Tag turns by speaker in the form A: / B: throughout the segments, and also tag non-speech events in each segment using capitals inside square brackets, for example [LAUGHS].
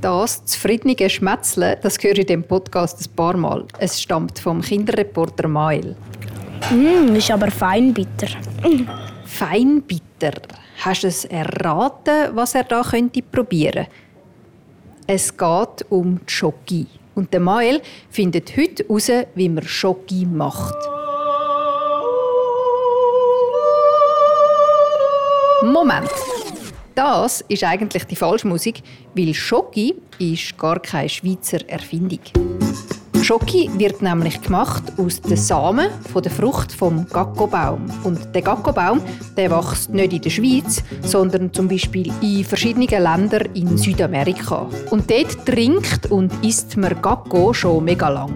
A: Das zufriedene Schmetzeln, das höre ich in dem Podcast ein paar Mal. Es stammt vom Kinderreporter Mael.
B: Mm, ist aber feinbitter.
A: Feinbitter. Hast du es erraten, was er da könnte probieren? Es geht um Schoki. Und der Mael findet heute heraus, wie man Schoki macht. Moment. Das ist eigentlich die Falschmusik, weil Schoki ist gar keine Schweizer Erfindung. Schoki wird nämlich gemacht aus den Samen von der Frucht vom Gackobaum. Und der Gackobaum der wächst nicht in der Schweiz, sondern zum Beispiel in verschiedenen Ländern in Südamerika. Und dort trinkt und isst man Gacko schon mega lang.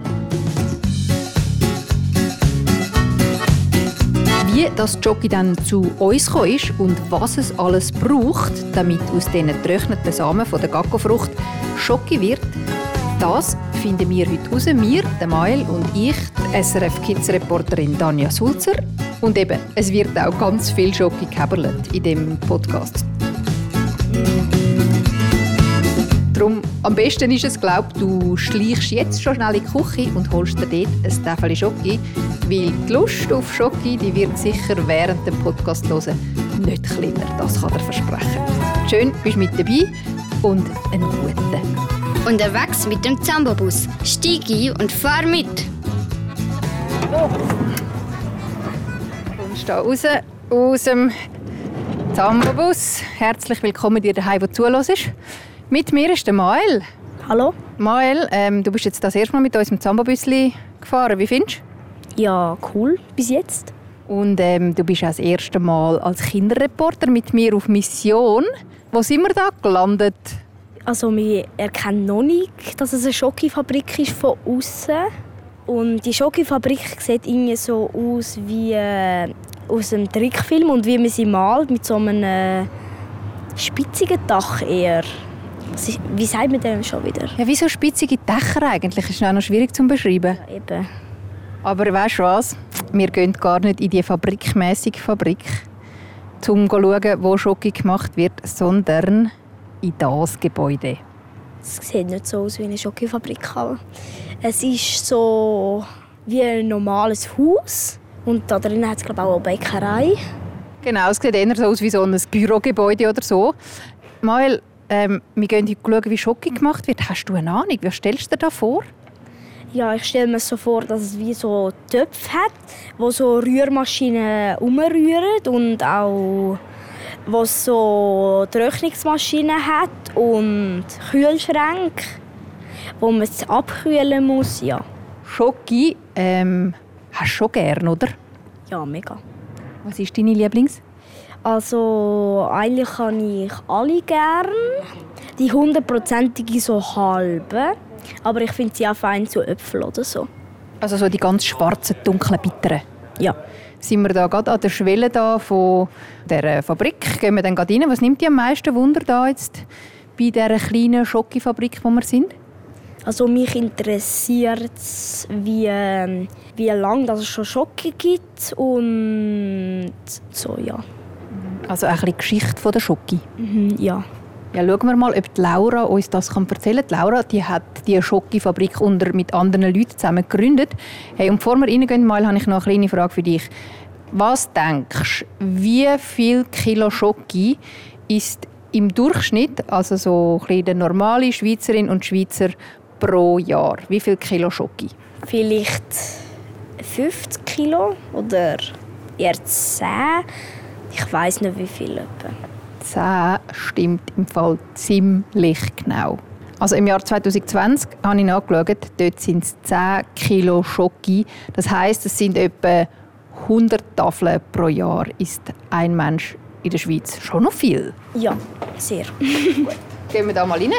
A: Wie das Jockey dann zu uns gekommen ist und was es alles braucht, damit aus diesen getrockneten Samen von der Gaccofrucht Schoki wird, das finden wir heute raus. Wir, der Mael und ich, die SRF Kids Reporterin Danja Sulzer. Und eben, es wird auch ganz viel Schoki gehaberlet in dem Podcast. Darum, am besten ist es, glaub, du schleichst jetzt schon schnell in die Küche und holst dir dort ein Täfel Schoki, weil die Lust auf Schoki, die wird sicher während dem Podcast hören nicht kleiner. Das kann er versprechen. Schön, bist du mit dabei und einen guten.
C: Unterwegs mit dem Zambobus. Stieg ein und fahr mit.
A: kommst da raus aus dem Zambobus. Herzlich willkommen dir daheim, wo du zuhörst. Mit mir ist der Mael.
B: Hallo?
A: Mael, ähm, du bist jetzt das erste Mal mit unserem Zambobüsli gefahren. Wie findest
B: Ja, cool. Bis jetzt.
A: Und ähm, du bist auch das erste Mal als Kinderreporter mit mir auf Mission. Wo sind wir da gelandet?
B: Also wir erkennen noch nicht, dass es eine Schokofabrik ist von außen. Und die Schokofabrik sieht irgendwie so aus wie äh, aus einem Trickfilm und wie man sie malt mit so einem äh, spitzigen Dach eher. Ist- Wie sagt man dem schon wieder?
A: Ja, wie so spitzige Dächer eigentlich. Ist auch noch schwierig zu beschreiben.
B: Ja, eben.
A: Aber weißt du was? Wir gehen gar nicht in die fabrikmäßige Fabrik, um zu schauen, wo Schoki gemacht wird, sondern in das Gebäude.
B: Es sieht nicht so aus wie eine Schokofabrik. Es ist so wie ein normales Haus. Und da drin hat es glaube ich, auch eine Bäckerei.
A: Genau, es sieht eher so aus wie so ein Bürogebäude oder so. Mael, ähm, wir gehen heute schauen, wie Schoki gemacht wird. Hast du eine Ahnung? Was stellst du dir da vor?
B: Ja, ich stelle mir so vor, dass es wie so Töpfe hat, wo so Rührmaschinen umrühren und auch wo es so Trocknungsmaschinen hat und Kühlschränke, wo man es abkühlen muss. Ja,
A: Schoki ähm, hast du schon gern, oder?
B: ja mega.
A: Was ist deine Lieblings?
B: Also eigentlich habe ich alle gern. Die hundertprozentige so halbe. Aber ich finde sie auch fein zu Äpfel oder so.
A: Also so die ganz schwarzen, dunklen, bitteren.
B: Ja.
A: Sind wir da gerade an der Schwelle da von der Fabrik? Gehen wir dann gerade rein? Was nimmt dich am meisten Wunder da jetzt bei dieser kleinen Schokifabrik, wo wir sind?
B: Also mich interessiert wie, ähm, wie lange das es schon Schocke gibt und so, ja.
A: Also ein bisschen Geschichte von der Schoki.
B: Mhm, ja.
A: Ja, schauen wir mal, ob die Laura uns das kann erzählen kann. Die Laura die hat die Schokifabrik unter mit anderen Leuten zusammen gegründet. Hey, und bevor wir reingehen, mal, habe ich noch eine kleine Frage für dich. Was denkst du, wie viel Kilo Schoki ist im Durchschnitt, also so ein der normale Schweizerin und Schweizer pro Jahr? Wie viel Kilo Schoki?
B: Vielleicht 50 Kilo oder eher 10. Ich weiß nicht wie viel. Etwa.
A: 10 stimmt im Fall ziemlich genau. Also im Jahr 2020 habe ich nachgeschaut, dort sind es 10 Kilo Schoki. Das heisst, es sind etwa 100 Tafeln pro Jahr. Ist ein Mensch in der Schweiz schon noch viel?
B: Ja, sehr.
A: Gehen wir da mal rein.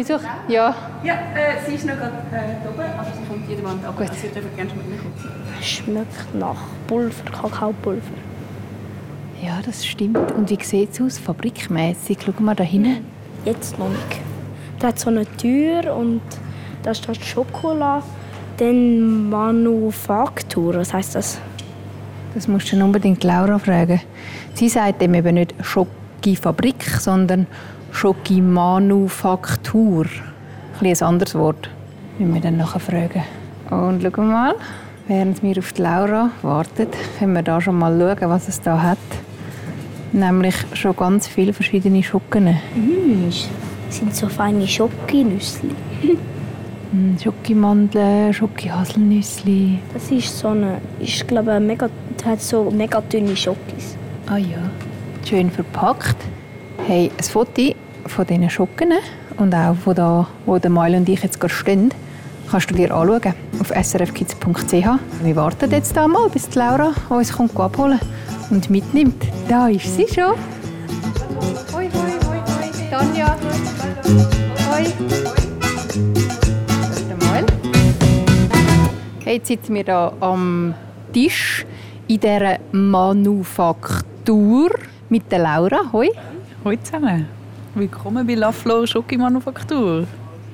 A: Wieso? Ja.
D: Ja, äh, sie ist noch gerade äh, oben, aber sie kommt jede Wand ab.
A: Gut.
D: Also, Sie dürfen gerne schon mitkommen.
B: Schmeckt nach Pulver, Kakaopulver.
A: Ja, das stimmt. Und wie sieht es aus, fabrikmäßig? Schau mal da hinten.
B: Jetzt noch nicht. Da hat so eine Tür und da steht Schokolade. Dann Manufaktur, was heißt das?
A: Das musst du unbedingt Laura fragen. Sie sagt dem eben nicht Schokifabrik, sondern Schokimanufaktur. Ein, ein anderes Wort. Müssen wir dann nachher fragen. Und schauen wir mal, während wir auf die Laura warten, können wir da schon mal schauen, was es da hat. Nämlich schon ganz viele verschiedene Schocken.
B: Mm, das sind so feine Schokinüsse.
A: Mm, Schokimandeln, Schokihaselnüsse.
B: Das ist so eine, ich glaube, mega, hat so mega dünne Schokis.
A: Ah ja. Schön verpackt. Hey, ein Foto von diesen Schocken und auch von da, wo der Mail und ich jetzt gerade stehen, kannst du dir anschauen auf srfkids.ch. Wir warten jetzt da mal, bis Laura uns kommt abholen und mitnimmt. Da ist sie schon. Hoi, hoi, hoi, hoi. Tanja. Hoi. Mail. Okay, jetzt sitzen wir hier am Tisch in dieser Manufaktur mit der Laura. Hoi.
E: Hallo zusammen. Willkommen bei La Flor Schokimanufaktur.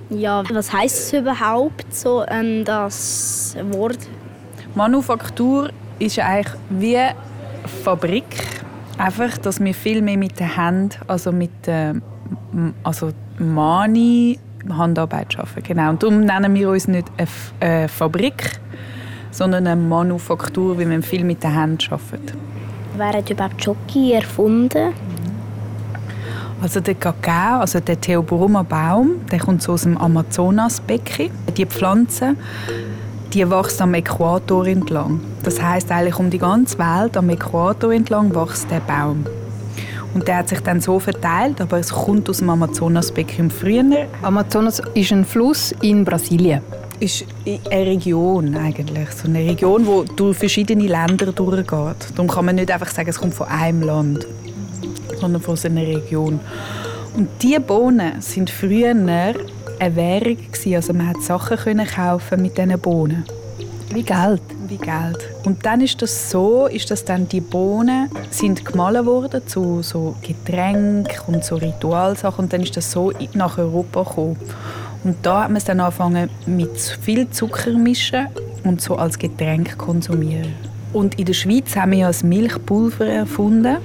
B: Ja, was heißt es überhaupt so, ähm, das Wort?
E: Manufaktur ist eigentlich wie eine Fabrik. Einfach, dass wir viel mehr mit den Händen, also mit der also Mani, Handarbeit arbeiten. Genau. Und darum nennen wir uns nicht eine, eine Fabrik, sondern eine Manufaktur, weil wir viel mit den Händen arbeiten.
B: Wer hat überhaupt Schoki erfunden?
E: Also der Kakao, also der Theobroma Baum, der kommt so aus dem Amazonasbecken. Die Pflanze, die wächst am Äquator entlang. Das heißt eigentlich um die ganze Welt am Äquator entlang wächst der Baum. Und der hat sich dann so verteilt, aber es kommt aus dem Amazonasbecken früher.
A: Amazonas ist ein Fluss in Brasilien.
E: Ist eine Region eigentlich, so eine Region, die durch verschiedene Länder durchgeht. Darum kann man nicht einfach sagen, es kommt von einem Land sondern von so einer Region. Und diese Bohnen sind früher eine Währung Also man konnte Sachen können kaufen mit diesen Bohnen.
A: Wie Geld.
E: Wie Geld. Und dann ist das so, ist dass dann die Bohnen sind gemahlen worden zu so Getränken und so Ritualsachen und dann ist das so nach Europa gekommen. Und da hat man es dann angefangen mit viel Zucker mischen und so als Getränk konsumieren. Und in der Schweiz haben wir ja das Milchpulver erfunden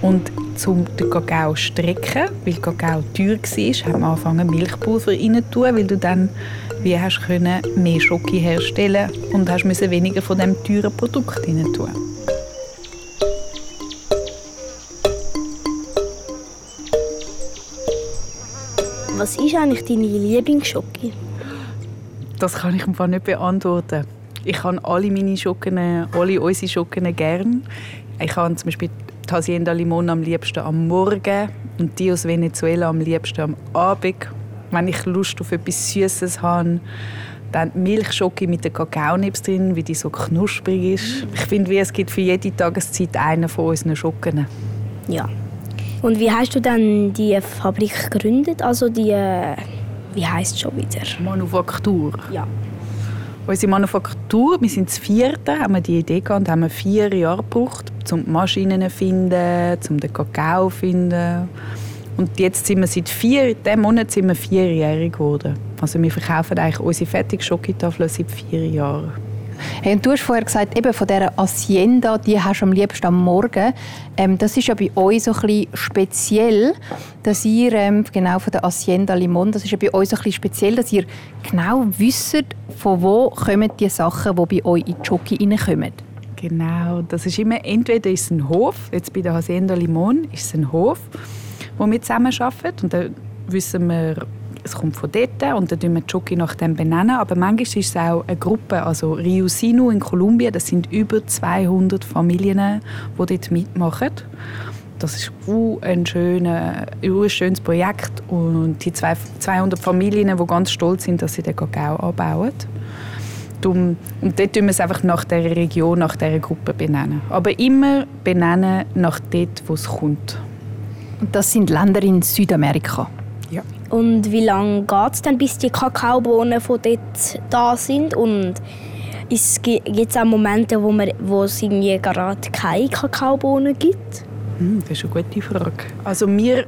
E: und um den Kakao zu strecken, weil Kakao teuer war, haben wir angefangen Milchpulver rein tun, weil du dann wie hast können, mehr Schoki herstellen und hast müssen weniger von dem teuren Produkt rein tun.
B: Was ist eigentlich deine Lieblingsschoki?
E: Das kann ich einfach nicht beantworten. Ich habe alle meine Schocken, alle unsere Schocken gern. Ich habe zum Beispiel die Hacienda Limon am liebsten am Morgen und die aus Venezuela am liebsten am Abend. Wenn ich Lust auf etwas Süßes habe, dann Milchschoki mit der Kakaonibs drin, wie die so knusprig ist. Ich finde, es gibt für jede Tageszeit einen von unseren Schocken.
B: Ja. Und wie hast du dann die Fabrik gegründet? Also die, wie heißt es schon wieder?
E: Manufaktur.
B: Ja.
E: Unsere Manufaktur, wir sind das vierte, haben wir die Idee gehabt und haben vier Jahre gebraucht, um die Maschinen zu finden, um den Kakao zu finden. Und jetzt sind wir seit vier, diesem Monat sind wir vierjährig geworden. Also wir verkaufen eigentlich unsere fertige Schokotafeln seit vier Jahren.
A: Hey, und du hast vorher gesagt, eben von dieser Hacienda, die hast du am liebsten am Morgen. Ähm, das ist ja bei euch so ein bisschen speziell, dass ihr, ähm, genau von der Hacienda Limon, das ist ja bei euch so ein bisschen speziell, dass ihr genau wisst, von wo kommen die Sachen, die bei euch in die Schoki reinkommen.
E: Genau, das ist immer, entweder ist es ein Hof, jetzt bei der Hacienda Limon ist es ein Hof, wo wir zusammen arbeiten und dann wissen wir es kommt von dort und dann benennen wir die Schoki nach dem benennen. Aber manchmal ist es auch eine Gruppe, also Rio Sinu in Kolumbien, das sind über 200 Familien, die dort mitmachen. Das ist ein, schöner, ein schönes Projekt und die 200 Familien, die ganz stolz sind, dass sie den Kakao anbauen. Und dort tun wir es einfach nach der Region, nach der Gruppe benennen. Aber immer benennen nach dort, wo es kommt.
A: Und das sind Länder in Südamerika?
B: Und wie lange geht es dann, bis die Kakaobohnen von dort da sind? Und gibt es auch Momente, wo, man, wo es irgendwie gerade keine Kakaobohnen gibt?
E: Hm, das ist eine gute Frage. Also wir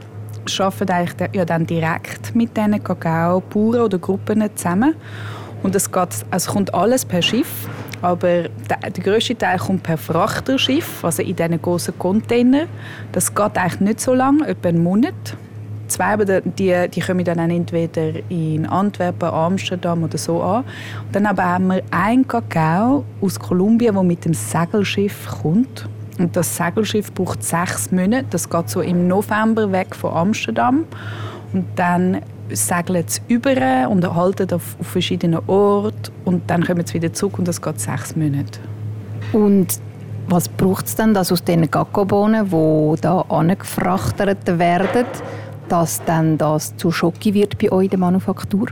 E: arbeiten eigentlich ja dann direkt mit diesen Kakaobauern oder Gruppen zusammen. Und es, geht, also kommt alles per Schiff, aber der, der grösste Teil kommt per Frachterschiff, also in diesen großen Container. Das geht eigentlich nicht so lange, etwa einen Monat. Zwei die, die kommen dann entweder in Antwerpen, Amsterdam oder so an. Und dann aber haben wir einen Kakao aus Kolumbien, der mit dem Segelschiff kommt. Und das Segelschiff braucht sechs Monate. Das geht so im November weg von Amsterdam. Und dann segeln sie über und halten auf, auf verschiedenen Orten. Und dann kommen sie wieder zurück und das geht sechs Monate.
A: Und was braucht es denn, dass aus diesen Gakobohnen, die da angefrachtet werden, dass dann das zu Schoki wird bei euch in der Manufaktur?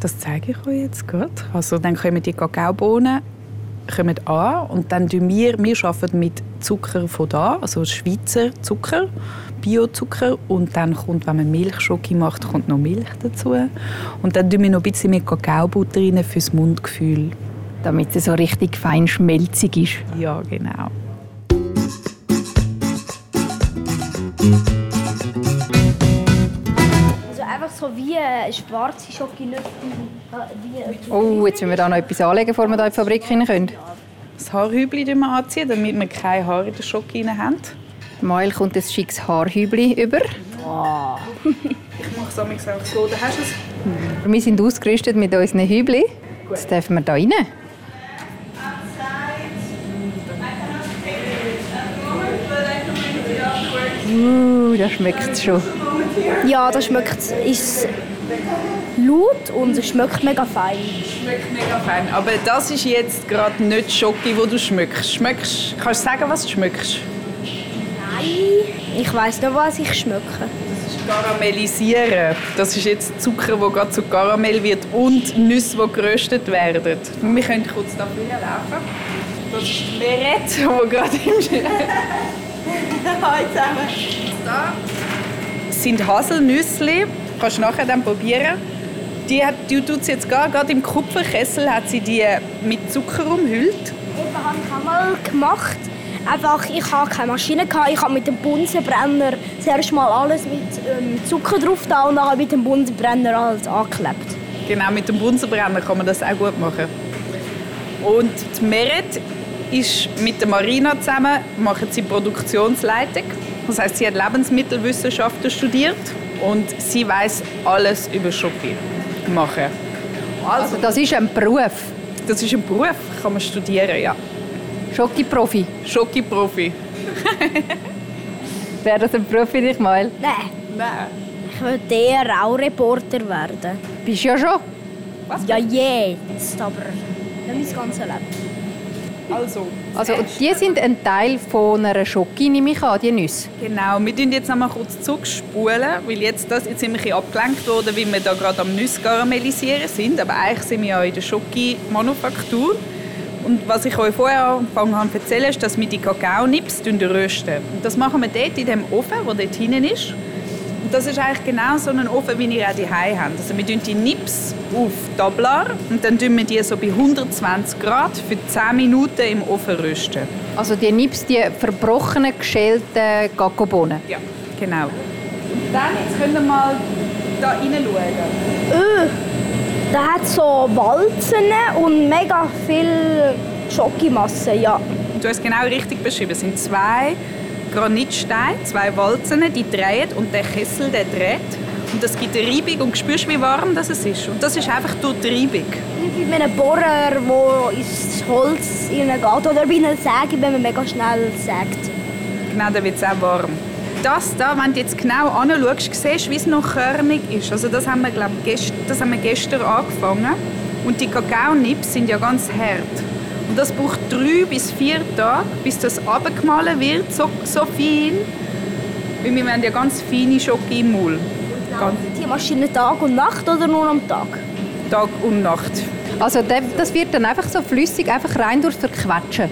E: Das zeige ich euch jetzt gerade. Also dann kommen die Kakaobohnen kommen an und dann tun wir, wir arbeiten mit Zucker von da, also Schweizer Zucker, Biozucker und dann kommt, wenn man Milchschoki macht, kommt noch Milch dazu und dann tun wir noch ein bisschen mit Kakaobutter rein fürs Mundgefühl.
A: Damit es so richtig fein schmelzig ist.
E: Ja, genau.
B: Einfach so wie äh, schwarze Schokolade.
A: Oh, jetzt müssen wir da noch etwas anlegen, bevor wir da in die Fabrik rein können.
E: Das Haarhübli anziehen, damit wir keine Haare in der Schoki haben.
A: Mail kommt ein schickes Haarhübli über.
E: Oh. [LAUGHS] ich mache es auch so. Da hast du es.
A: Wir sind ausgerüstet mit unseren Hübli. Jetzt dürfen wir da rein. Uh, da schmeckt es schon.
B: Ja, das schmeckt ist laut und es schmeckt mega fein.
E: Schmeckt mega fein. Aber das ist jetzt gerade nicht Schoki, wo du schmeckst. schmeckst. Kannst du sagen, was du schmeckst?
B: Nein, ich weiß nicht, was ich schmecke.
E: Das ist Karamellisieren. Das ist jetzt Zucker, der gerade zu Karamell wird und Nüsse, die geröstet werden. Wir können kurz da laufen. Das ist Meret, die gerade im [LAUGHS] Hallo zusammen. Da sind Haselnüsse. Kannst du nachher dann probieren. Die, hat, die tut sie jetzt gar, gerade im Kupferkessel hat sie die mit Zucker umhüllt.
B: Eben habe ich auch mal gemacht. Einfach, ich hatte keine Maschine, gehabt. ich habe mit dem Bunsenbrenner zuerst mal alles mit ähm, Zucker drauf da und dann mit dem Bunsenbrenner alles angeklebt.
E: Genau, mit dem Bunsenbrenner kann man das auch gut machen. Und die Meret ist mit der Marina zusammen, machen sie Produktionsleitung. Das heißt, sie hat Lebensmittelwissenschaften studiert und sie weiß alles über Schoki machen.
A: Also, also, das ist ein Beruf?
E: Das ist ein Beruf, kann man studieren, ja.
A: Schoki-Profi?
E: Schoki-Profi. [LAUGHS]
A: Wäre das ein Beruf für dich mal?
B: Nein.
E: Nein.
B: Ich würde eher auch Reporter werden.
A: Bist du ja schon?
B: Was? Ja, jetzt, aber nicht mein ganzes Leben.
E: Also,
A: also die sind ein Teil von einer Schoki, nehme ich an, die Nüsse?
E: Genau, wir tun jetzt noch mal kurz zurückspulen, weil jetzt, das, jetzt sind wir ein bisschen abgelenkt worden, weil wir da gerade am Nüsse karamellisieren sind, aber eigentlich sind wir ja in der Schoki-Manufaktur. Und was ich euch vorher angefangen habe zu erzählen, ist, dass wir die Kakaonips rösten. Und das machen wir dort in dem Ofen, der dort hinten ist. Und das ist eigentlich genau so ein Ofen, wie ihr auch daheim habt. Also wir tun die Nips auf Tablar und dann tun wir die so bei 120 Grad für 10 Minuten im Ofen rösten.
A: Also die Nips, die verbrochenen, geschälten Gakobohnen?
E: Ja, genau. Und dann, jetzt könnt ihr mal da reinschauen.
B: Öh, da hat so Walzen und mega viel Schokimasse, ja.
E: Du hast genau richtig beschrieben. Es sind zwei Granitsteine, zwei Walzen, die drehen und der Kessel der dreht. Und das gibt eine Reibung und spürst, wie warm das ist. Und das ist einfach durch die Reibung.
B: Wie bei einem Bohrer, der ins Holz geht oder bei einer Säge, wenn man mega schnell sägt.
E: Genau, dann wird es auch warm. Das da, wenn du jetzt genau anschaust, siehst du, wie es noch körnig ist. Also das haben wir, glaub, gest das haben wir gestern angefangen. Und die Kakaonips sind ja ganz hart. Und das braucht drei bis vier Tage, bis das abgemahlen wird, so, so fein. Weil wir haben ja ganz feine Schoki im Maul.
B: Die Maschine Tag und Nacht oder nur am Tag?
E: Tag und Nacht.
A: Also das wird dann einfach so flüssig, einfach rein durchs Verquetschen?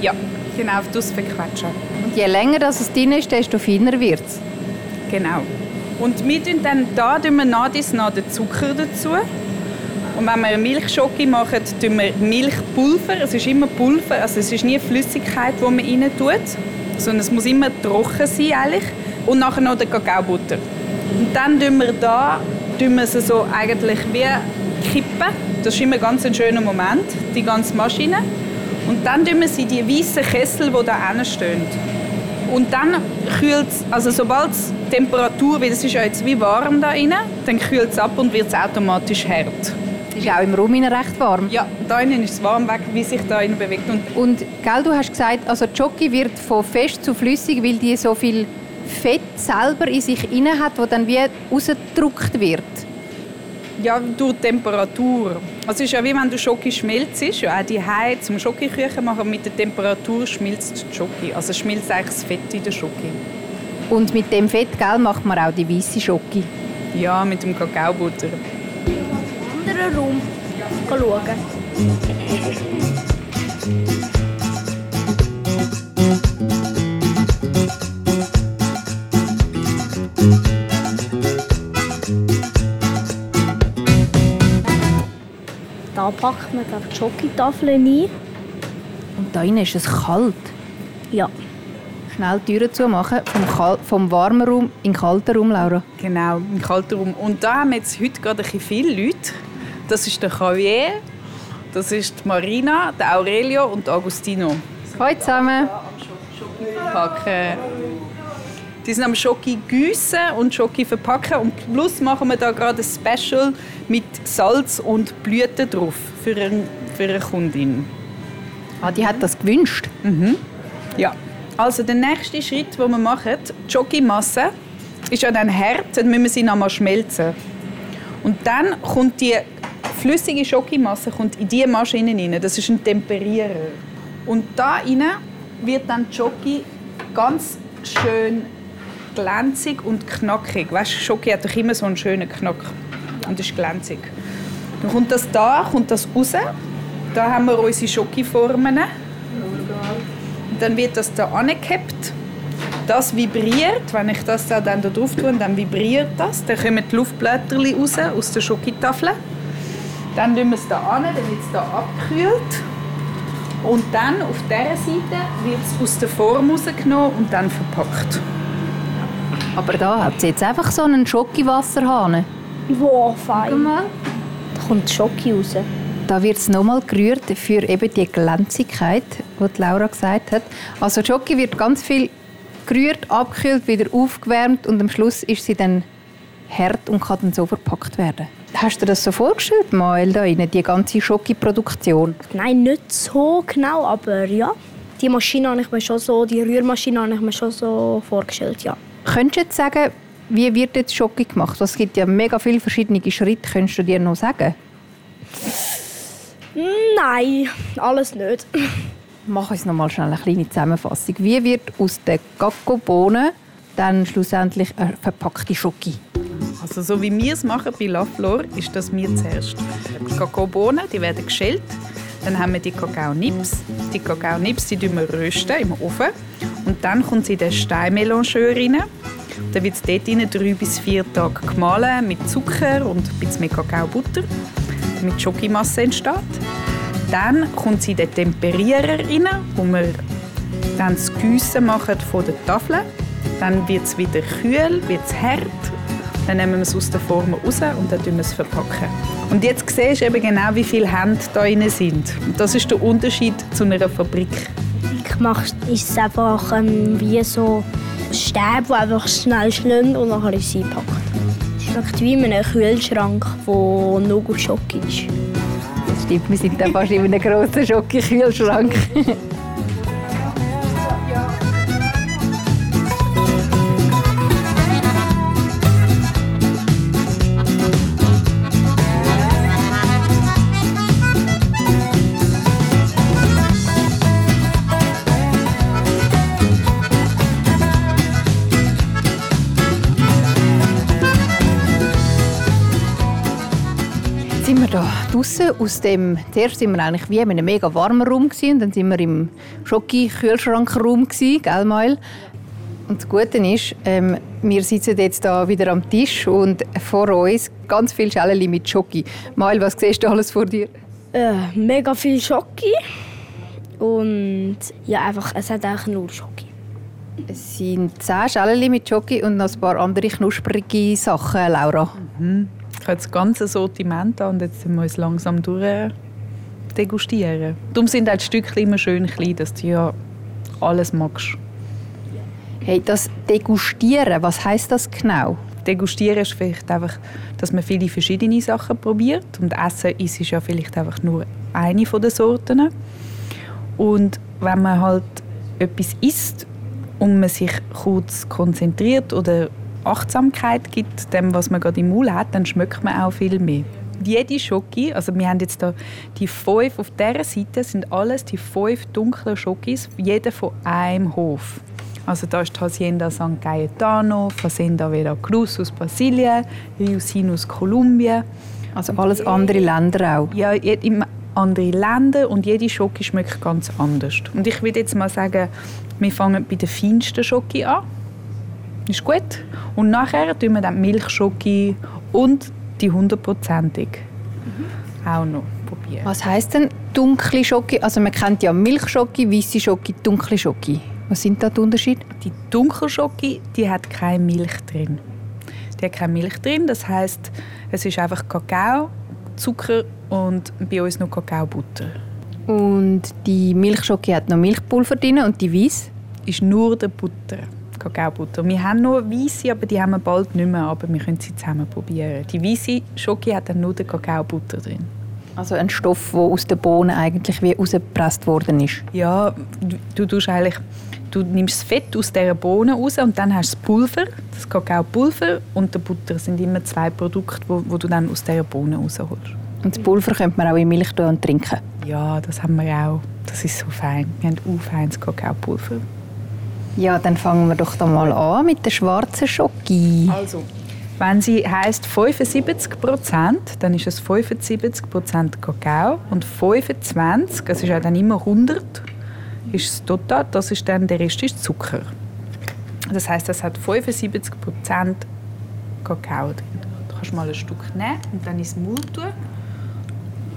E: Ja, genau, durchs Verquetschen.
A: Und je länger das es drin ist, desto feiner wird es?
E: Genau. Und wir tun dann da tun wir nach den Zucker dazu. Und wenn wir Milchschoki machen, tun wir Milchpulver. Es ist immer Pulver, also es ist nie Flüssigkeit, die man rein tut, sondern es muss immer trocken sein eigentlich. Und nachher noch die Kakaobutter. Und dann tun wir da tun wir sie so eigentlich wie kippen. Das ist immer ganz ein schöner Moment, die ganze Maschine. Und dann tun wir sie die weißen Kessel, die da stehen. Und dann kühlt es, also sobald die Temperatur, weil es ist ja jetzt wie warm da drin, dann kühlt es ab und wird es automatisch hart.
A: Es ist auch im Raum recht warm.
E: Ja, da innen ist es warm, weg, wie sich da innen bewegt. Und,
A: und gell, du hast gesagt, also Jockey wird von fest zu flüssig, weil die so viel Fett selber in sich inne hat, wo dann wie rausgedrückt wird.
E: Ja, durch die Temperatur. Also es ist ja wie wenn du Schoki schmilzt. Ja, auch die Heiz zum Schokiküchen machen mit der Temperatur schmilzt die Schoki. Also schmilzt eigentlich das Fett in der Schoki.
A: Und mit dem Fett gell, macht man auch die weiße Schoki?
E: Ja, mit dem Kakaobutter.
B: Anderen Raum schauen. Da packt man die Schokotafeln ein.
A: Und da innen ist es kalt.
B: Ja.
A: Schnell die Türen zumachen, vom, Kal vom warmen Raum in den kalten Raum, Laura.
E: Genau, im kalten Raum. Und da haben wir jetzt heute gerade ein viele Leute. Das ist der Javier, das ist die Marina, der Aurelio und Agustino.
A: Hallo zusammen.
E: Packen. Die sind am Schoki gießen und Schoki verpacken. Und plus machen wir da gerade ein Special mit Salz und Blüten drauf für, ein, für eine Kundin.
A: Ah, die hat das gewünscht?
E: Mhm. Ja. Also der nächste Schritt, den wir machen, die Schokimasse, ist ja dann hart, dann müssen wir sie noch mal schmelzen. Und dann kommt die flüssige Schokimasse kommt in diese Maschine rein. Das ist ein Temperierer. Und da rein wird dann Schoki ganz schön glänzig und knackig. Weißt, Schoki hat doch immer so einen schönen Knack und ist glänzig. Dann kommt das da, kommt das raus. Da haben wir unsere Schokiformen. Dann wird das da angehabt. Das vibriert, wenn ich das da dann da drauf tue, dann vibriert das. Dann kommen die Luftblätter raus aus der Schokitafel. Dann tun wir es da an, dann wird es da abgekühlt. Und dann auf dieser Seite wird es aus der Form rausgenommen und dann verpackt.
A: Aber da hat sie jetzt einfach so einen Schokiwasserhahn.
B: Wow, fein. Da kommt Schoki raus.
A: Da wird es nochmal gerührt für eben die Glänzigkeit, die Laura gesagt hat. Also Schoki wird ganz viel gerührt, abgekühlt, wieder aufgewärmt und am Schluss ist sie dann hart und kann dann so verpackt werden. Hast du dir das so vorgestellt, Mael, da rein, die ganze Schoki-Produktion?
B: Nein, nicht so genau, aber ja. Die Maschine habe ich mir schon so, die Rührmaschine habe ich mir schon so vorgestellt, ja.
A: Könntest du jetzt sagen, wie wird jetzt Schoki gemacht? Es gibt ja mega viele verschiedene Schritte. Könntest du dir noch sagen?
B: Nein, alles nicht.
A: Mach uns noch mal schnell eine kleine Zusammenfassung. Wie wird aus den Gacko-Bohnen dann schlussendlich eine verpackte Schoki?
E: Also so wie wir es machen bei La Flor, ist das wir zuerst. Die Kakaobohnen, die werden geschält. Dann haben wir die Kakaonips. Die Kakaonips die wir rösten im Ofen. Und dann kommt sie in den Steinmelangeur rein. Dann wird es dort drei bis vier Tage gemahlen mit Zucker und ein bisschen mehr Kakaobutter, damit Schokimasse entsteht. Dann kommt sie in den Temperierer rein, wo wir dann das Gießen machen von der Tafel. Dann wird es wieder kühl, wird es hart. Dann nehmen wir es aus der Form raus und dann verpacken wir es verpacken. Und jetzt siehst du eben genau, wie viele Hände da drin sind. Und das ist der Unterschied zu einer Fabrik.
B: Gemacht ist es einfach ähm, wie so Stäbe, die einfach schnell schnell und nachher ist sie eingepackt. Es schmeckt wie in einem Kühlschrank, der nur Schoki ist.
A: Das stimmt, wir sind dann fast in einem grossen Schoki-Kühlschrank. [LAUGHS] sind wir da draußen aus dem, zuerst waren wir eigentlich wie in einem mega warmen Raum gewesen, und dann sind wir im Schoki-Kühlschrankraum gewesen, gell Mael? Und das Gute ist, ähm, wir sitzen jetzt da wieder am Tisch und vor uns ganz viele Schälchen mit Schoki. Mael, was siehst du alles vor dir?
B: Äh, mega viel Schoki und ja einfach, es hat eigentlich nur Schoki.
A: Es sind zehn Schälchen mit Schoki und noch ein paar andere knusprige Sachen, Laura.
E: Ich habe das ganze Sortiment an und jetzt sind wir uns langsam durch degustieren. Darum sind auch die Stückchen immer schön klein, dass du ja alles magst.
A: Hey, das Degustieren, was heißt das genau?
E: Degustieren ist vielleicht einfach, dass man viele verschiedene Sachen probiert und Essen ist ja vielleicht einfach nur eine von den Sorten. Und wenn man halt etwas isst und man sich kurz konzentriert oder Achtsamkeit gibt dem, was man gerade im Mund hat, dann schmeckt man auch viel mehr. Jede Schoki, also wir haben jetzt da die fünf auf dieser Seite sind alles die fünf dunklen Schokis, jeder von einem Hof. Also da ist die Hacienda San Cayetano, Fazenda Veracruz aus Brasilien, Riusin aus Kolumbien.
A: Also alles andere Länder auch.
E: Ja, im andere Länder und jede Schoki schmeckt ganz anders. Und ich würde jetzt mal sagen, wir fangen bei der feinsten Schoki an. Ist gut. Und nachher tun wir dann die Milchschoki und die hundertprozentig auch noch probieren.
A: Was heißt denn dunkle Schoki? Also man kennt ja Milchschoki, weiße Schoki, dunkle Schoki. Was sind da die Unterschiede?
E: Die Dunkelschoki, die hat keine Milch drin. Die hat keine Milch drin, das heißt, es ist einfach Kakao, Zucker und bei uns noch Kakaobutter.
A: Und die Milchschoki hat noch Milchpulver drin und die weiß.
E: Ist nur der Butter, Kakaobutter. Wir haben noch weiße, aber die haben wir bald nicht mehr, aber wir können sie zusammen probieren. Die weiße Schoki hat dann nur den Kakaobutter drin.
A: Also ein Stoff, der aus den Bohnen eigentlich wie rausgepresst worden ist.
E: Ja, du, du eigentlich, du nimmst das Fett aus dieser Bohne raus und dann hast du das Pulver, das Kakaopulver und der Butter Das sind immer zwei Produkte, wo, wo du dann aus dieser Bohne rausholst.
A: Und das Pulver könnte man auch in Milch tun und trinken.
E: Ja, das haben wir auch. Das ist so fein. Wir haben auch feines Kakaopulver.
A: Ja, dann fangen wir doch mal an mit der schwarzen Schoki.
E: Also, wenn sie heisst 75% dann ist es 75% Kakao und 25, es ist ja dann immer 100, ist das total, das ist dann, der Rest ist Zucker. Das heißt, es hat 75 Kakao drin. Du kannst mal ein Stück nehmen und dann ins Mund tun.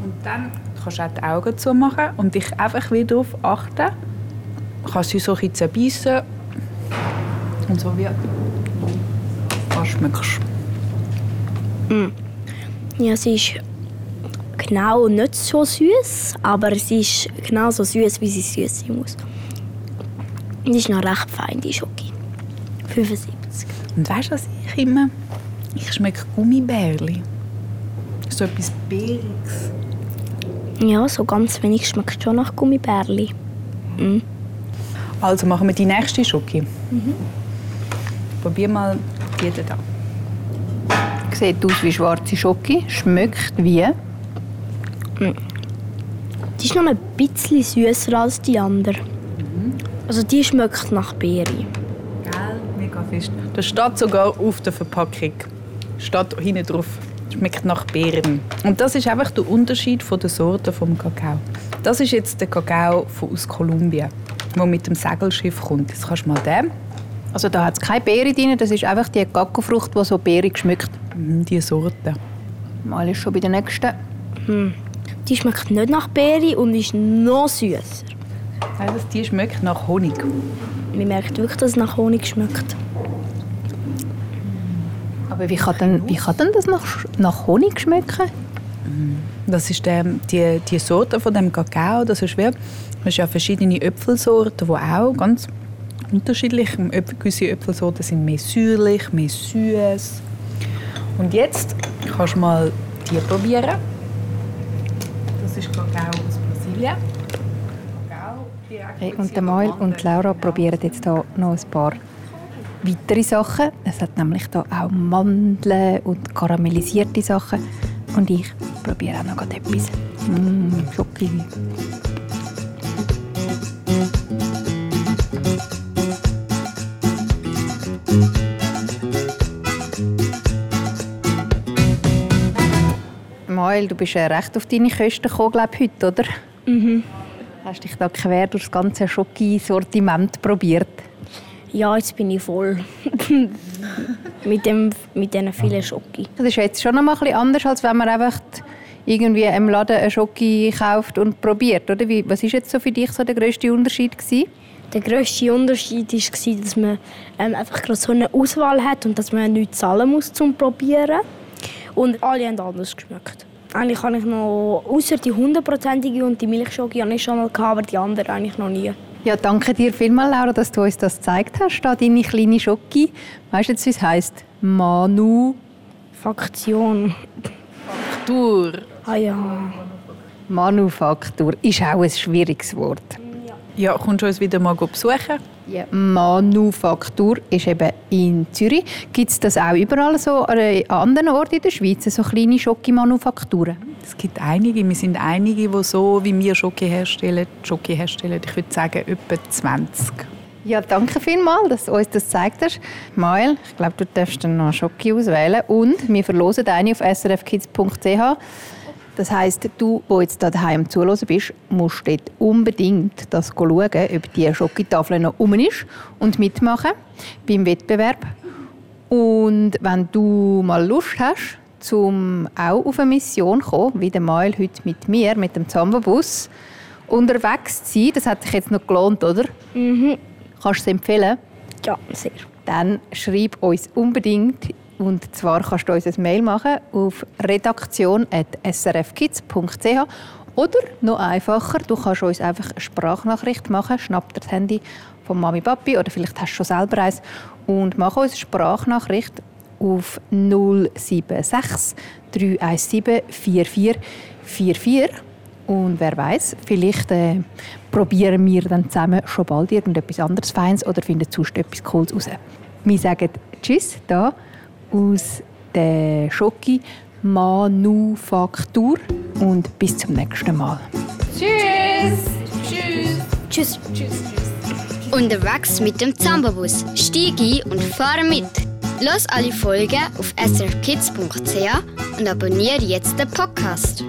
E: Und dann kannst du auch die Augen zumachen und dich einfach wieder darauf achten. Du kannst sie so ein bisschen zerbeissen und so wie was schmeckst.
B: Ja, sie ist genau nicht so süß, aber sie ist genau so süß, wie sie süß sein muss. Und ist noch recht fein, die Schoki. 75.
E: Und weißt du, was ich immer? Ich schmecke Gummibärli. So etwas Beeriges.
B: Ja, so ganz wenig schmeckt schon nach Gummibärli.
E: Also machen wir die nächste Schoki. Probier mal die da.
A: Sieht aus wie schwarze Schoki, schmeckt wie.
B: Die ist noch ein bisschen süßer als die andere. Also die schmeckt nach Beere.
E: Gell? Mega fest. Das steht sogar auf der Verpackung. Steht hinten drauf. Schmeckt nach Beeren. Und das ist einfach der Unterschied von der Sorte vom Kakao. Das ist jetzt der Kakao von- aus Kolumbien, der mit dem Segelschiff kommt. Jetzt kannst du mal den,
A: Also da hat es keine Beere drin, das ist einfach die Gacko-Frucht, die so beerig schmeckt.
E: mhm, die Sorte.
A: Mal ist schon bei der nächsten.
B: Die schmeckt nicht nach Beere und ist noch süßer.
E: Also die schmeckt nach Honig.
B: Man merkt wirklich, dass es nach Honig schmeckt.
A: Aber wie kann denn, wie kann denn das nach, nach Honig schmecken?
E: Das ist der, die, die Sorte von dem Kakao. Das ist wie, das ist ja verschiedene Äpfelsorten, die auch ganz unterschiedlich. Äpfel- Gewisse Äpfelsorten sind mehr säuerlich, mehr süß. Und jetzt kannst du mal die probieren. Das ist Kakao aus Brasilien.
A: Hey, und der Mael und Laura probieren jetzt hier noch ein paar weitere Sachen. Es hat nämlich hier auch Mandeln und karamellisierte Sachen. Und ich probiere auch noch gerade etwas. Mmh, Schoki. Mael, du bist ja recht auf deine Kosten gekommen, glaube ich, heute, oder? Hast dich da quer durch das ganze Schoki-Sortiment probiert?
B: Ja, jetzt bin ich voll. [LAUGHS] mit, dem, mit diesen vielen Schoki.
A: Das ist jetzt schon noch mal ein bisschen anders, als wenn man einfach irgendwie im Laden einen Schoki kauft und probiert, oder? Wie, was ist jetzt so für dich so der grösste Unterschied gewesen?
B: Der grösste Unterschied war, dass man ähm, einfach gerade so eine Auswahl hat und dass man nichts zahlen muss zum Probieren. Und alle haben anders geschmeckt. Eigentlich habe ich noch, außer die hundertprozentige und die Milchschoki, habe ich schon mal gehabt, aber die anderen eigentlich noch nie.
A: Ja, danke dir vielmals, Laura, dass du uns das gezeigt hast, da deine kleine Schoki. Weißt du jetzt, wie es heisst? Manu.
B: Faktion.
E: Tour.
B: Ah ja.
A: Manufaktur ist auch ein schwieriges Wort.
E: Ja, kommst du uns wieder mal besuchen?
A: Ja. Manufaktur ist eben in Zürich. Gibt es das auch überall so an anderen Orten in der Schweiz, so kleine Schoki-Manufakturen?
E: Es gibt einige, wir sind einige, die so wie wir Schoki herstellen, Schoki herstellen. Ich würde sagen, etwa 20.
A: Ja, danke vielmals, dass du uns das gezeigt hast. Mael, ich glaube, du darfst dann noch Schoki auswählen. Und wir verlosen eine auf srfkids.ch. Das heisst, du, der jetzt da daheim zuhören bist, musst dort unbedingt das schauen, ob die Schokitafel noch um ist und mitmachen beim Wettbewerb. Und wenn du mal Lust hast, zum auch auf eine Mission zu kommen, wie der Mael heute mit mir, mit dem Zamba-Bus, unterwegs zu sein, das hat sich jetzt noch gelohnt, oder?
B: Mhm.
A: Kannst du es empfehlen?
B: Ja, sehr.
A: Dann schreib uns unbedingt und zwar kannst du uns ein Mail machen auf redaktion.srfkids.ch oder noch einfacher, du kannst uns einfach eine Sprachnachricht machen, schnapp dir das Handy von Mami Papi oder vielleicht hast du schon selber eins und mach uns eine Sprachnachricht auf 076 317 4444 und wer weiß, vielleicht äh, probieren wir dann zusammen schon bald irgendetwas anderes Feines oder finden sonst etwas Cooles raus. Wir sagen Tschüss da aus der Schoki Manufaktur und bis zum nächsten Mal.
B: Tschüss.
C: Unterwegs mit dem Zambabus. Stieg ein und fahre mit. Los alle Folgen auf srkids.ch und abonniere jetzt den Podcast.